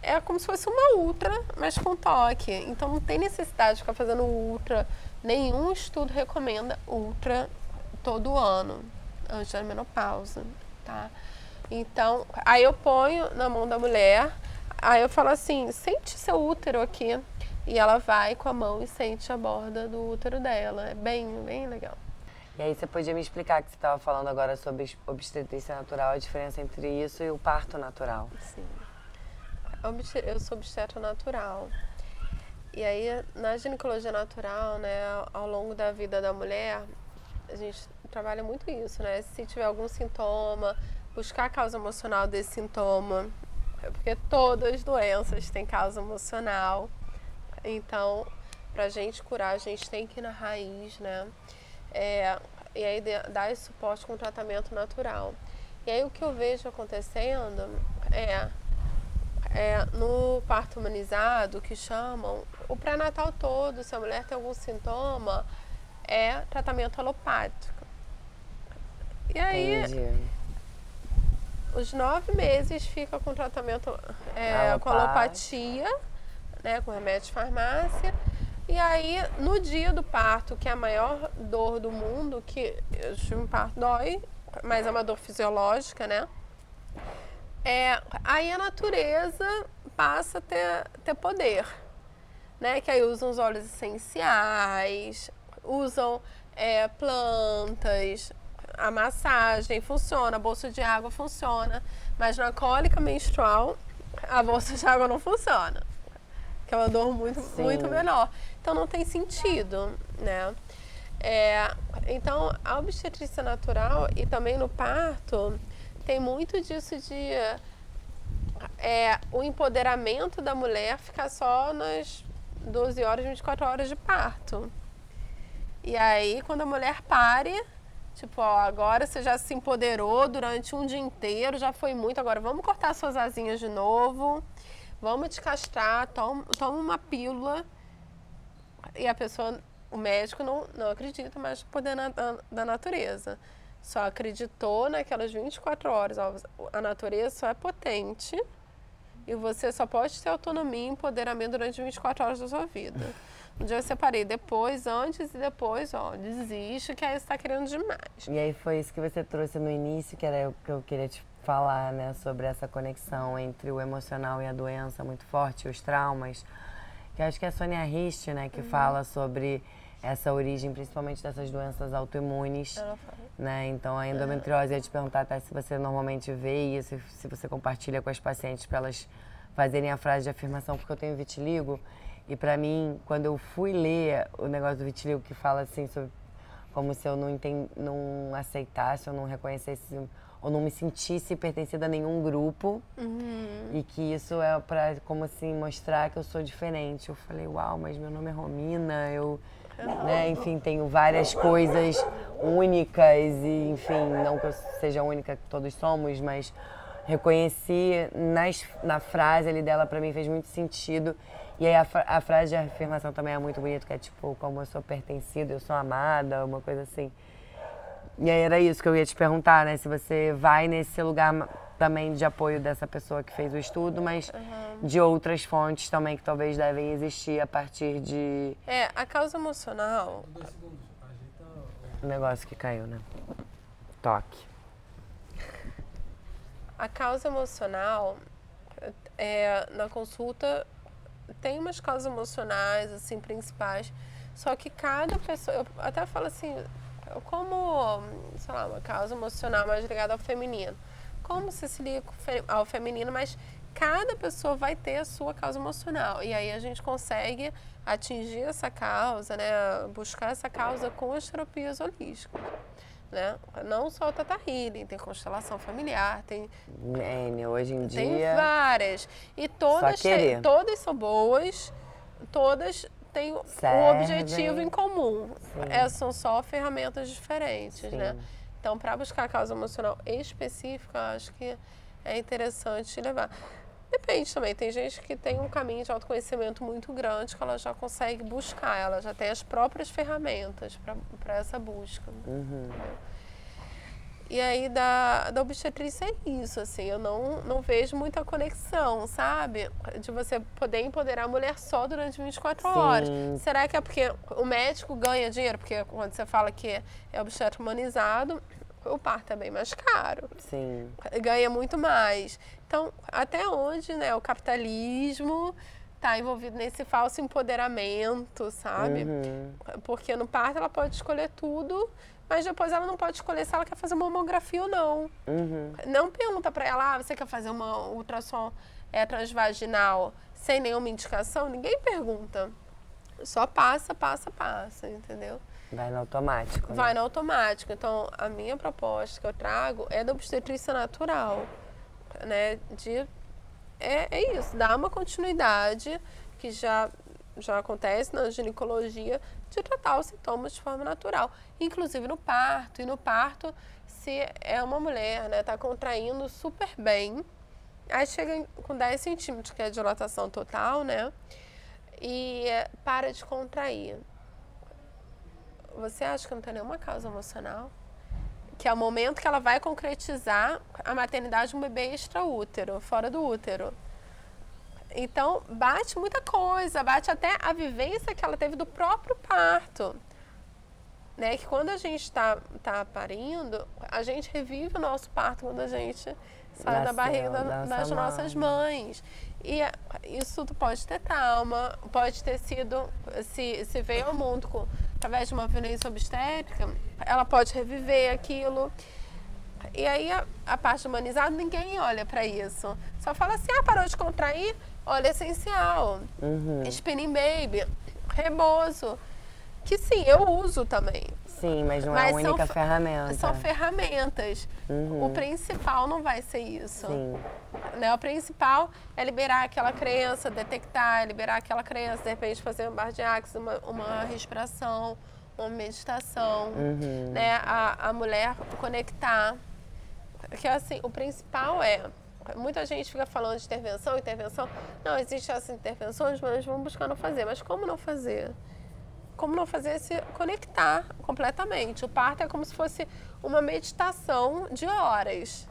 é como se fosse uma ultra, mas com toque. Então não tem necessidade de ficar fazendo ultra. Nenhum estudo recomenda ultra todo ano, antes da menopausa, tá? Então, aí eu ponho na mão da mulher, aí eu falo assim, sente seu útero aqui. E ela vai com a mão e sente a borda do útero dela. É bem, bem legal. E aí você podia me explicar que você estava falando agora sobre obstetrícia natural, a diferença entre isso e o parto natural. Sim. Eu sou obstetra natural. E aí, na ginecologia natural, né, ao longo da vida da mulher, a gente trabalha muito isso, né? Se tiver algum sintoma, buscar a causa emocional desse sintoma, porque todas as doenças têm causa emocional. Então, pra gente curar, a gente tem que ir na raiz, né? É, e aí dar esse suporte com tratamento natural. E aí o que eu vejo acontecendo é, é no parto humanizado, que chamam, o pré-natal todo, se a mulher tem algum sintoma, é tratamento alopático. E aí, Entendi. os nove meses fica com tratamento é, com alopatia, né, com remédio de farmácia. E aí, no dia do parto, que é a maior dor do mundo, que um parto dói, mas é uma dor fisiológica, né? É, aí a natureza passa a ter, ter poder, né? Que aí usam os óleos essenciais, usam é, plantas, a massagem funciona, a bolsa de água funciona, mas na cólica menstrual a bolsa de água não funciona, que é uma dor muito, muito menor. Então não tem sentido, né? É, então a obstetrícia natural e também no parto tem muito disso de é, o empoderamento da mulher ficar só nas 12 horas, 24 horas de parto. E aí, quando a mulher pare, tipo, ó, agora você já se empoderou durante um dia inteiro, já foi muito, agora vamos cortar suas asinhas de novo, vamos te castrar, toma, toma uma pílula. E a pessoa, o médico não, não acredita mais no poder na, da natureza. Só acreditou naquelas 24 horas. Ó, a natureza só é potente e você só pode ter autonomia e empoderamento durante 24 horas da sua vida. Um dia eu separei depois, antes e depois, ó, desiste, que aí você está querendo demais. E aí foi isso que você trouxe no início, que era o que eu queria te falar, né, sobre essa conexão entre o emocional e a doença muito forte, os traumas. Que acho que é a Sônia Rist, né, que uhum. fala sobre essa origem, principalmente dessas doenças autoimunes. Né? Então, a endometriose, eu ia te perguntar até se você normalmente vê isso, se você compartilha com as pacientes para elas fazerem a frase de afirmação, porque eu tenho vitiligo. E para mim, quando eu fui ler o negócio do vitiligo que fala assim sobre como se eu não, entend, não aceitasse ou não reconhecesse ou não me sentisse pertencida a nenhum grupo uhum. e que isso é para como assim mostrar que eu sou diferente. Eu falei, uau, mas meu nome é Romina, eu né, enfim, tenho várias coisas únicas e enfim, não que eu seja única que todos somos, mas reconheci nas, na frase ali dela para mim fez muito sentido e aí a, a, frase de afirmação também é muito bonita, que é tipo, como eu sou pertencida, eu sou amada, uma coisa assim. E aí era isso que eu ia te perguntar, né? Se você vai nesse lugar também de apoio dessa pessoa que fez o estudo, mas uhum. de outras fontes também que talvez devem existir a partir de. É, a causa emocional. O negócio que caiu, né? Toque. A causa emocional, é, na consulta, tem umas causas emocionais, assim, principais. Só que cada pessoa, eu até falo assim, como, sei lá, uma causa emocional mais ligada ao feminino. Como se se liga ao feminino, mas cada pessoa vai ter a sua causa emocional. E aí a gente consegue atingir essa causa, né? Buscar essa causa com as terapias holísticas né? Não só o Tata Healing, tem constelação familiar, tem. N, hoje em tem dia. Tem várias. E todas, todas são boas, todas têm um objetivo em comum. É, são só ferramentas diferentes, né? Sim. né? Então, para buscar a causa emocional específica, acho que é interessante levar. Depende também, tem gente que tem um caminho de autoconhecimento muito grande que ela já consegue buscar, ela já tem as próprias ferramentas para essa busca. Uhum. E aí da, da obstetrícia é isso, assim, eu não, não vejo muita conexão, sabe? De você poder empoderar a mulher só durante 24 Sim. horas. Será que é porque o médico ganha dinheiro? Porque quando você fala que é obstetra humanizado, o parto é bem mais caro. Sim. Ganha muito mais. Então, até onde né, o capitalismo está envolvido nesse falso empoderamento, sabe? Uhum. Porque no parto ela pode escolher tudo, mas depois ela não pode escolher se ela quer fazer uma mamografia ou não. Uhum. Não pergunta para ela, ah, você quer fazer uma ultrassom é, transvaginal sem nenhuma indicação? Ninguém pergunta. Só passa, passa, passa, entendeu? Vai no automático. Né? Vai no automático. Então, a minha proposta que eu trago é da obstetrícia natural, né? De é, é isso, dar uma continuidade que já já acontece na ginecologia de tratar os sintomas de forma natural, inclusive no parto. E no parto, se é uma mulher, né, tá contraindo super bem, aí chega com 10 centímetros, que é a dilatação total, né? E para de contrair. Você acha que não tem nenhuma causa emocional? que é o momento que ela vai concretizar a maternidade de um bebê extraútero, fora do útero. Então, bate muita coisa, bate até a vivência que ela teve do próprio parto. Né? Que quando a gente está tá parindo, a gente revive o nosso parto quando a gente sai Nasceu, da barriga da, das nossas mães. E isso pode ter trauma, pode ter sido, se, se veio ao mundo com, através de uma violência obstétrica, ela pode reviver aquilo. E aí a, a parte humanizada, ninguém olha para isso. Só fala assim, ah, parou de contrair, óleo essencial, uhum. spinning baby, rebozo. Que sim, eu uso também. Sim, mas não mas é a única são, ferramenta. São ferramentas. Uhum. O principal não vai ser isso. Sim. Né? O principal é liberar aquela crença, detectar, liberar aquela crença, de repente fazer um bar de axis, uma, uma respiração, uma meditação, uhum. né? A, a mulher conectar. Que assim, o principal é Muita gente fica falando de intervenção, intervenção. Não, existem essas intervenções, mas vamos buscando fazer. Mas como não fazer? Como não fazer se conectar completamente? O parto é como se fosse uma meditação de horas.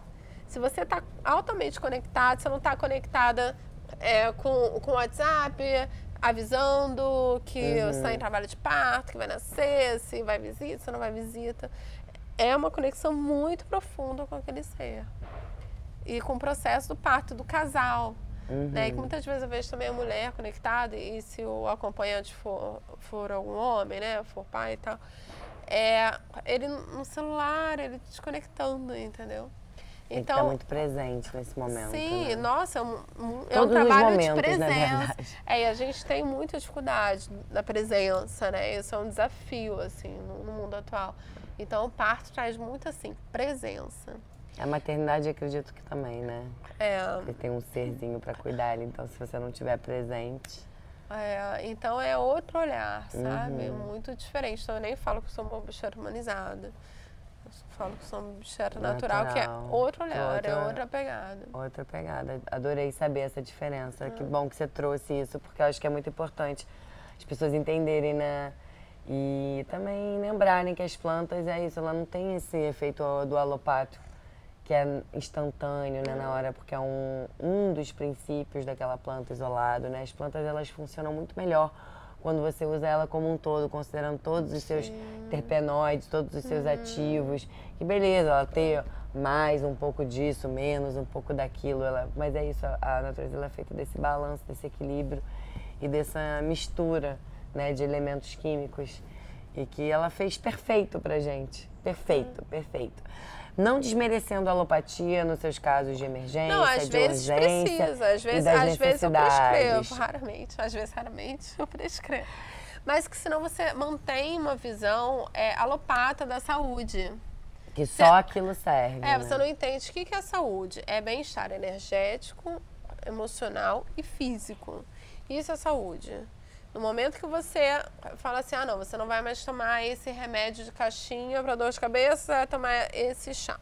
Se você está altamente conectado, você não está conectada é, com, com o WhatsApp, avisando que uhum. está em trabalho de parto, que vai nascer, se vai visita, se não vai visita. É uma conexão muito profunda com aquele ser e com o processo do parto do casal. Uhum. Né? E muitas vezes eu vejo também a mulher conectada, e se o acompanhante for, for algum homem, né? For pai e tal, é, ele no celular, ele desconectando, entendeu? Tem então, que muito presente nesse momento. Sim, né? nossa, é um, é um trabalho momentos, de presença. É, e a gente tem muita dificuldade da presença, né? Isso é um desafio, assim, no, no mundo atual. Então, o parto traz muito, assim, presença. A maternidade, acredito que também, né? É. Você tem um serzinho para cuidar, então se você não tiver presente. É, então é outro olhar, sabe? Uhum. Muito diferente. Então eu nem falo que sou uma bicheira humanizada. Eu falo que sou uma bicheira natural, natural, que é outro olhar, outra, é outra pegada. Outra pegada. Adorei saber essa diferença. Uhum. Que bom que você trouxe isso, porque eu acho que é muito importante as pessoas entenderem, né? E também lembrarem que as plantas é isso, ela não tem esse efeito do alopático que é instantâneo né, na hora, porque é um, um dos princípios daquela planta isolado. Né? As plantas elas funcionam muito melhor quando você usa ela como um todo, considerando todos os seus terpenoides, todos os seus uhum. ativos. Que beleza, ela ter mais um pouco disso, menos um pouco daquilo. Ela, mas é isso, a natureza ela é feita desse balanço, desse equilíbrio e dessa mistura né, de elementos químicos. E que ela fez perfeito pra gente. Perfeito, perfeito. Não desmerecendo a alopatia nos seus casos de emergência, não, às de vezes urgência precisa, às vezes, às vezes eu prescrevo, raramente, às vezes raramente eu prescrevo. Mas que senão você mantém uma visão é, alopata da saúde. Que só você, aquilo serve. É, né? você não entende o que é saúde. É bem-estar energético, emocional e físico. Isso é saúde. No momento que você fala assim, ah não, você não vai mais tomar esse remédio de caixinha para dor de cabeça, vai tomar esse chá.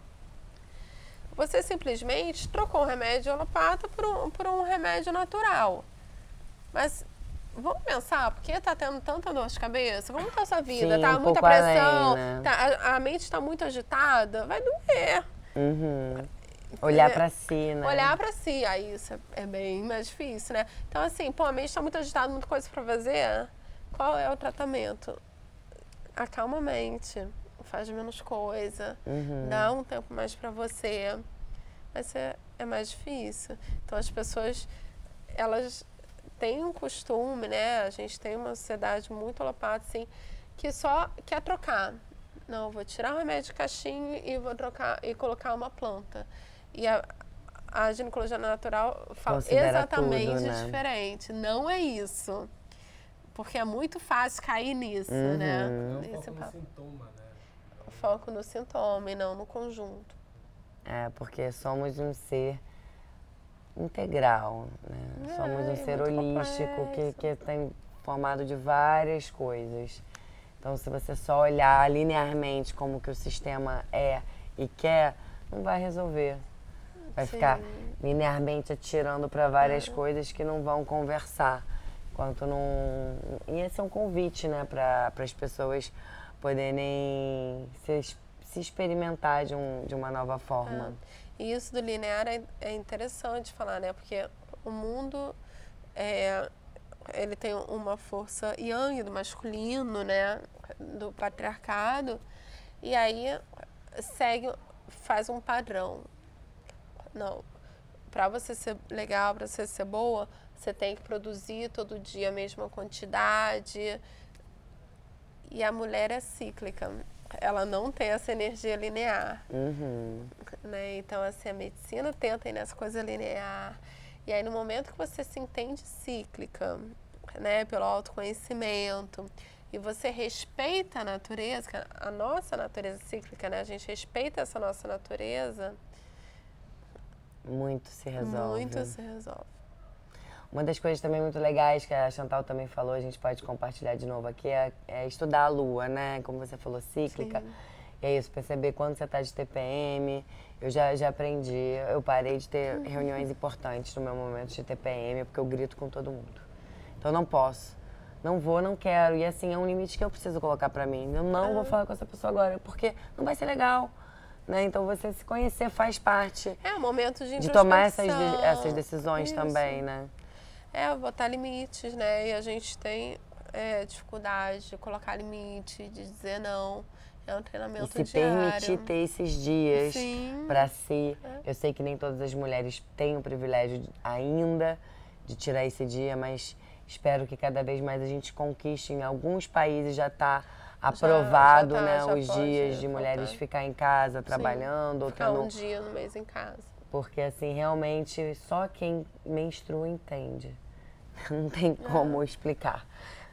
Você simplesmente trocou o remédio alopata por um, por um remédio natural. Mas vamos pensar, por que está tendo tanta dor de cabeça? Como está a sua vida? Sim, tá um muita pressão? Além, né? tá, a, a, mente está muito agitada? Vai doer. Uhum. Olhar para si, né? Olhar para si, aí isso é, é bem mais difícil, né? Então, assim, pô, a mente está muito agitada, muita coisa para fazer. Qual é o tratamento? Acalma a mente, faz menos coisa, uhum. dá um tempo mais para você. Mas é, é mais difícil. Então, as pessoas, elas têm um costume, né? A gente tem uma sociedade muito alopata, assim, que só quer trocar. Não, vou tirar o remédio de caixinha e vou trocar e colocar uma planta. E a, a ginecologia natural fala Considera exatamente tudo, né? diferente. Não é isso. Porque é muito fácil cair nisso, uhum. né? É o foco no sintoma, né? O foco no sintoma e não no conjunto. É, porque somos um ser integral, né? É, somos um ser holístico que, que tem formado de várias coisas. Então, se você só olhar linearmente como que o sistema é e quer, não vai resolver. Vai Sim. ficar linearmente atirando para várias é. coisas que não vão conversar. Enquanto não. E esse é um convite, né, para as pessoas poderem se, se se experimentar de, um, de uma nova forma. É. E isso do linear é, é interessante falar, né? Porque o mundo é, ele tem uma força yang do masculino, né? Do patriarcado. E aí segue, faz um padrão. Não, para você ser legal, para você ser boa, você tem que produzir todo dia a mesma quantidade. E a mulher é cíclica. Ela não tem essa energia linear. Uhum. Né? Então, assim, a medicina tenta ir nessa coisa linear. E aí, no momento que você se entende cíclica, né, pelo autoconhecimento, e você respeita a natureza, a nossa natureza cíclica, né? A gente respeita essa nossa natureza. Muito se resolve. Muito se resolve. Uma das coisas também muito legais que a Chantal também falou, a gente pode compartilhar de novo aqui, é, é estudar a lua, né? Como você falou, cíclica. Sim. É isso, perceber quando você está de TPM. Eu já, já aprendi, eu parei de ter uhum. reuniões importantes no meu momento de TPM, porque eu grito com todo mundo. Então não posso. Não vou, não quero. E assim, é um limite que eu preciso colocar para mim. Eu não vou falar com essa pessoa agora, porque não vai ser legal. Né? Então você se conhecer faz parte. É um momento de De tomar essas, essas decisões Isso. também, né? É, botar limites, né? E a gente tem é, dificuldade de colocar limite, de dizer não. É um treinamento e se diário. permitir ter esses dias para si. É. Eu sei que nem todas as mulheres têm o privilégio ainda de tirar esse dia, mas espero que cada vez mais a gente conquiste. Em alguns países já está aprovado já, já tá, né, os dias de mulheres ficar em casa trabalhando. Sim, ou tendo... um dia no mês em casa. Porque assim, realmente só quem menstrua entende. Não tem como é. explicar.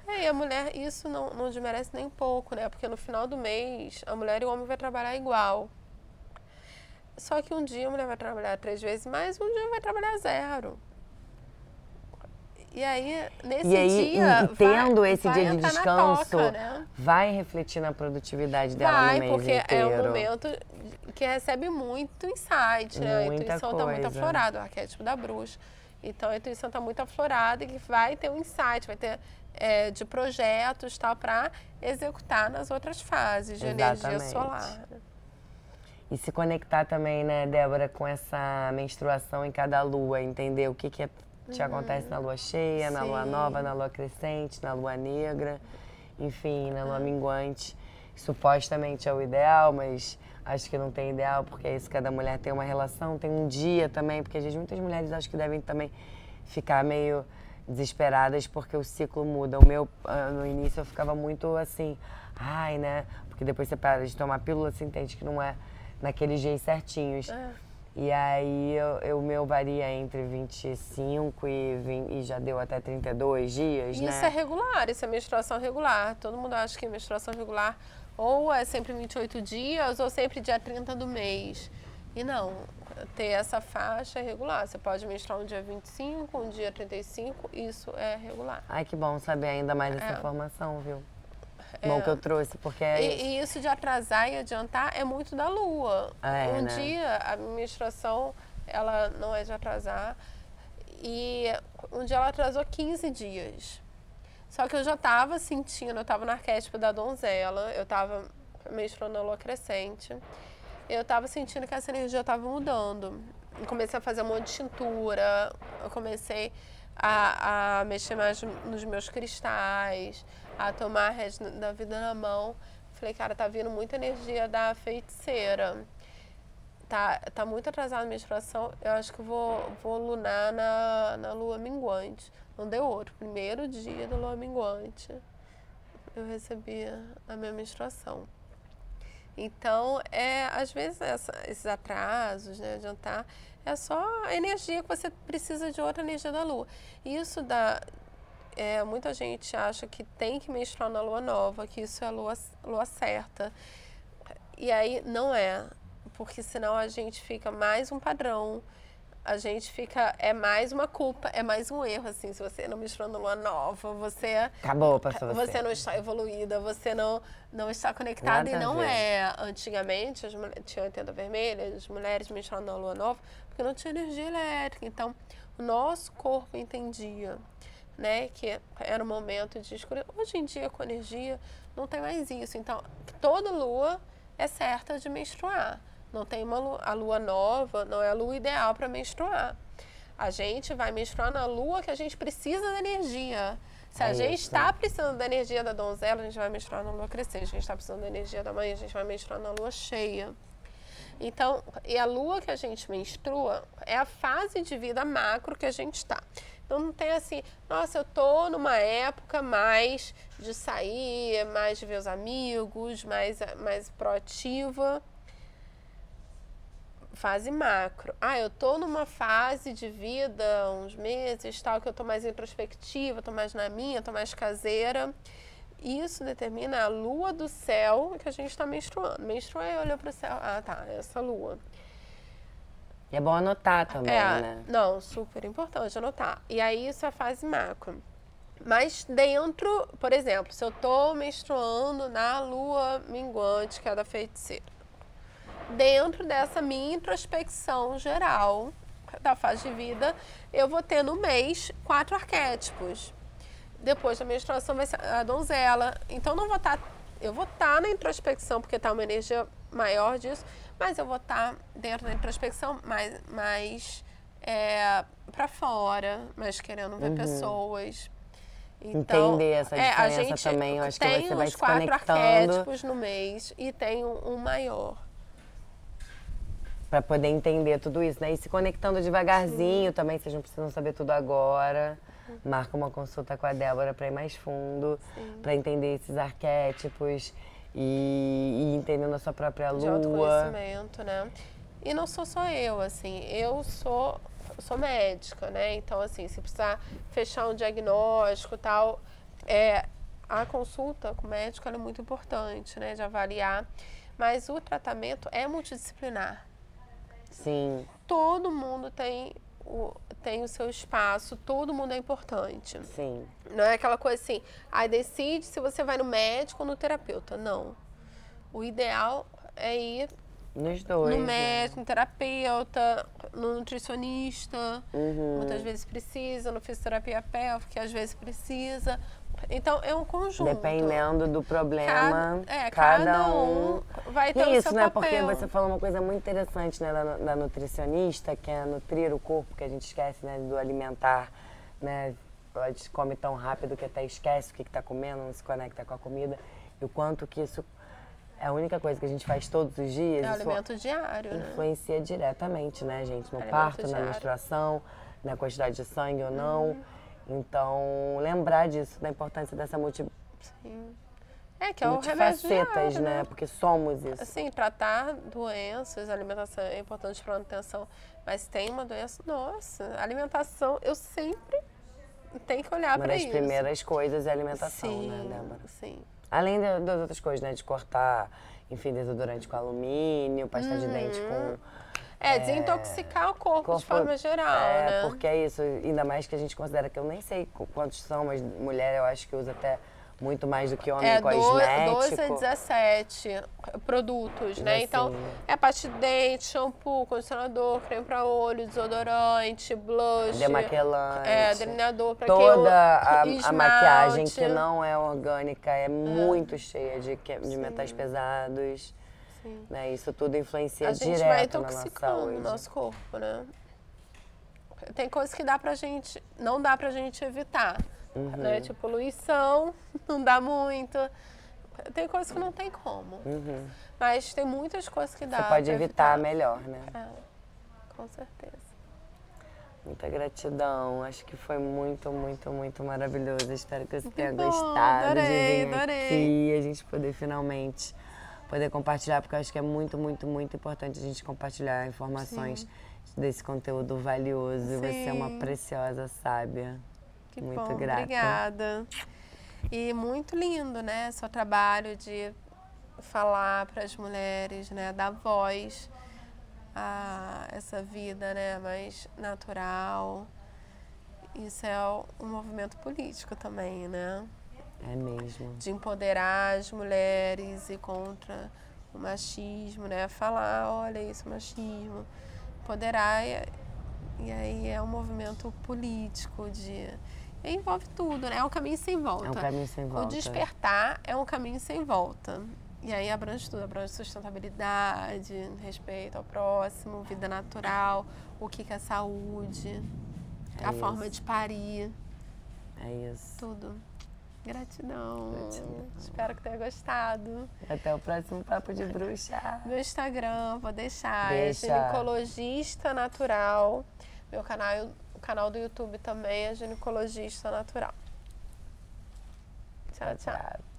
É, e a mulher, isso não, não desmerece nem pouco, né? Porque no final do mês, a mulher e o homem vai trabalhar igual. Só que um dia a mulher vai trabalhar três vezes mais, um dia vai trabalhar zero. E aí, nesse e aí, dia. E tendo vai, esse vai dia de descanso, toca, né? vai refletir na produtividade dela vai, no mês porque inteiro. é um momento que recebe muito insight, né? Muita a intuição está muito aflorada, o arquétipo da bruxa. Então a intuição está muito aflorada e que vai ter um insight, vai ter é, de projetos tal para executar nas outras fases de Exatamente. energia solar. E se conectar também, né, Débora, com essa menstruação em cada lua, entender o que, que é te uhum. acontece na lua cheia, Sim. na lua nova, na lua crescente, na lua negra, enfim, na lua minguante. Supostamente é o ideal, mas acho que não tem ideal, porque é isso, cada mulher tem uma relação, tem um dia também, porque às vezes muitas mulheres acho que devem também ficar meio desesperadas porque o ciclo muda. O meu, ah, no início, eu ficava muito assim, ai, né? Porque depois você para de tomar pílula, você entende que não é naqueles dias certinhos. É. E aí o meu varia entre 25 e, 20, e já deu até 32 dias, isso né? Isso é regular, isso é menstruação regular. Todo mundo acha que menstruação regular ou é sempre 28 dias ou sempre dia 30 do mês. E não, ter essa faixa é regular. Você pode menstruar um dia 25, um dia 35, isso é regular. Ai, que bom saber ainda mais essa é. informação, viu? É. Bom que eu trouxe, porque é e, isso. e, isso. de atrasar e adiantar é muito da lua. É, um né? dia a menstruação ela não é de atrasar e um dia ela atrasou 15 dias. Só que eu já estava sentindo, eu estava no arquétipo da donzela, eu estava menstruando na lua crescente. Eu estava sentindo que essa energia estava mudando. Eu comecei a fazer um monte de tintura, eu comecei a, a mexer mais nos meus cristais a tomar a rede da vida na mão. Falei, cara, tá vindo muita energia da feiticeira. Tá, tá muito atrasada a menstruação. Eu acho que vou, vou lunar na, na lua minguante. Não deu outro. Primeiro dia da lua minguante, eu recebi a minha menstruação. Então, é, às vezes, essa, esses atrasos, né, adiantar, é só a energia que você precisa de outra energia da lua. Isso dá, é, muita gente acha que tem que menstruar na lua nova, que isso é a lua, lua certa. E aí não é, porque senão a gente fica mais um padrão, a gente fica. É mais uma culpa, é mais um erro, assim, se você não menstruou na lua nova, você. Acabou, passou você. Você não está evoluída, você não, não está conectada. Nada e não é. Antigamente, as mulheres, tinha 80 vermelha, as mulheres menstruavam na lua nova, porque não tinha energia elétrica. Então, o nosso corpo entendia né? Que era um momento de escuridão. Hoje em dia, com energia, não tem mais isso. Então, toda lua é certa de menstruar. Não tem uma lua, a lua nova, não é a lua ideal para menstruar. A gente vai menstruar na lua que a gente precisa da energia. Se a É gente está precisando da energia da donzela, a gente vai menstruar na lua crescente. Se a gente está precisando da energia da mãe, a gente vai menstruar na lua cheia. Então, e a lua que a gente menstrua é a fase de vida macro que a gente está. Então não tem assim, nossa, eu tô numa época mais de sair, mais de ver os amigos, mais, mais proativa. Fase macro. Ah, eu tô numa fase de vida, uns meses, tal, que eu tô mais introspectiva, tô mais na minha, tô mais caseira. Isso determina a lua do céu que a gente está menstruando. Menstruei, olhou para o céu. Ah, tá, essa lua. E é bom anotar também, É, né? não, super importante anotar. E aí isso é fase macro. Mas dentro, por exemplo, se eu tô menstruando na lua minguante, que é da feiticeira, dentro dessa minha introspecção geral da fase de vida, eu vou ter no mês quatro arquétipos. Depois da menstruação vai ser a donzela. Então não vou estar. eu vou estar na introspecção, porque tá uma energia maior disso, mas eu vou estar dentro da introspecção mais, mais é, para fora, mais querendo ver pessoas. Então, Entender essa é, a diferença gente também, eu acho que tem você vai os se quatro conectando. arquétipos no mês e tem um, um maior. Pra poder entender tudo isso, né? E se conectando devagarzinho também, vocês não precisam saber tudo agora. Marca uma consulta com a Débora para ir mais fundo, para entender esses arquétipos e, e entendendo a sua própria de lua. autoconhecimento, né? E não sou só eu, assim, eu sou, sou médica, né? Então, assim, se precisar fechar um diagnóstico e tal, é, a consulta com o médico é muito importante, né? De avaliar. Mas o tratamento é multidisciplinar. Sim, Todo mundo tem o, tem o seu espaço, todo mundo é importante. sim. Não é aquela coisa assim, aí decide se você vai no médico ou no terapeuta. Não. O ideal é ir Nos dois. no né? médico, no terapeuta, no nutricionista. Uhum. Muitas vezes precisa, no fisioterapia pélvica, às vezes precisa. Então é um conjunto. Dependendo do problema, Cada, é, cada, um. vai ter E o isso, seu né? papel. Porque você falou uma coisa muito interessante, né, da, da nutricionista, que é nutrir o corpo, que a gente esquece, né, do alimentar, né? A gente come tão rápido que até esquece o que está comendo, não se conecta com a comida. E o quanto que isso é a única coisa que a gente faz todos os dias. É o alimento diário, né? influencia diretamente, né, gente? No Alimento parto, na diário. menstruação, na quantidade de sangue ou não. Uhum. Então, lembrar disso, da importância dessa multi, Sim. É que é o remédio multifacetas, diário, né? Porque somos isso. Assim, tratar doenças, alimentação é importante para manutenção, mas tem uma doença, nossa, alimentação, eu sempre tenho que olhar Uma para das isso. primeiras coisas é alimentação, sim, né, Débora? sim. Além da- das outras coisas, né? De cortar, enfim, desodorante com alumínio, pasta de dente com. É, desintoxicar o corpo, de corpo- forma geral, é, né? porque é isso. Ainda mais que a gente considera que eu nem sei qu- quantos são, mas mulher eu acho que usa até muito mais do que homem É, cosmético. 12 a 17 produtos, né? Assim. Então, é pasta de dente, shampoo, condicionador, creme para olho, desodorante, blush. Demaquelante. É, delineador para Toda a, a esmalte. maquiagem que não é orgânica é muito cheia de, de metais pesados. Sim. Né? Isso tudo influencia A gente vai direto na nossa intoxicando saúde. o nosso corpo, né? Tem coisas que dá pra gente, não dá pra gente evitar, Uhum. né? Tipo, poluição, não dá muito. Tem coisas que não tem como. Mas tem muitas coisas que dá Uhum. Você pode pra evitar melhor, né? É, com certeza. Muita gratidão. Acho que foi muito, muito, muito maravilhoso. Espero que você tenha bom, gostado adorei, de vir adorei. aqui e a gente poder finalmente poder compartilhar, porque eu acho que é muito, muito, muito importante a gente compartilhar informações desse conteúdo valioso. E Você é uma Sim. preciosa sábia. Que Muito bom, grata. obrigada. E muito lindo, né? Seu trabalho de falar para as mulheres, né? Dar voz a essa vida, né? Mais natural. Isso é um movimento político também, né? É mesmo. De empoderar as mulheres e contra o machismo, né? Falar, olha isso, machismo. Empoderar e, e aí é um movimento político de envolve tudo, né? É um caminho sem volta. É um caminho sem volta. O despertar é um caminho sem volta. E aí abrange tudo, abrange sustentabilidade, respeito ao próximo, vida natural, o que, que é saúde, É a forma isso. de parir, É isso. tudo. Gratidão. Gratidão. Espero que tenha gostado. Até o próximo Papo de Bruxa. Meu Instagram, vou deixar, Deixa. é ginecologista natural. Meu canal, o canal do YouTube também é ginecologista natural. Tchau, tchau. Tchau.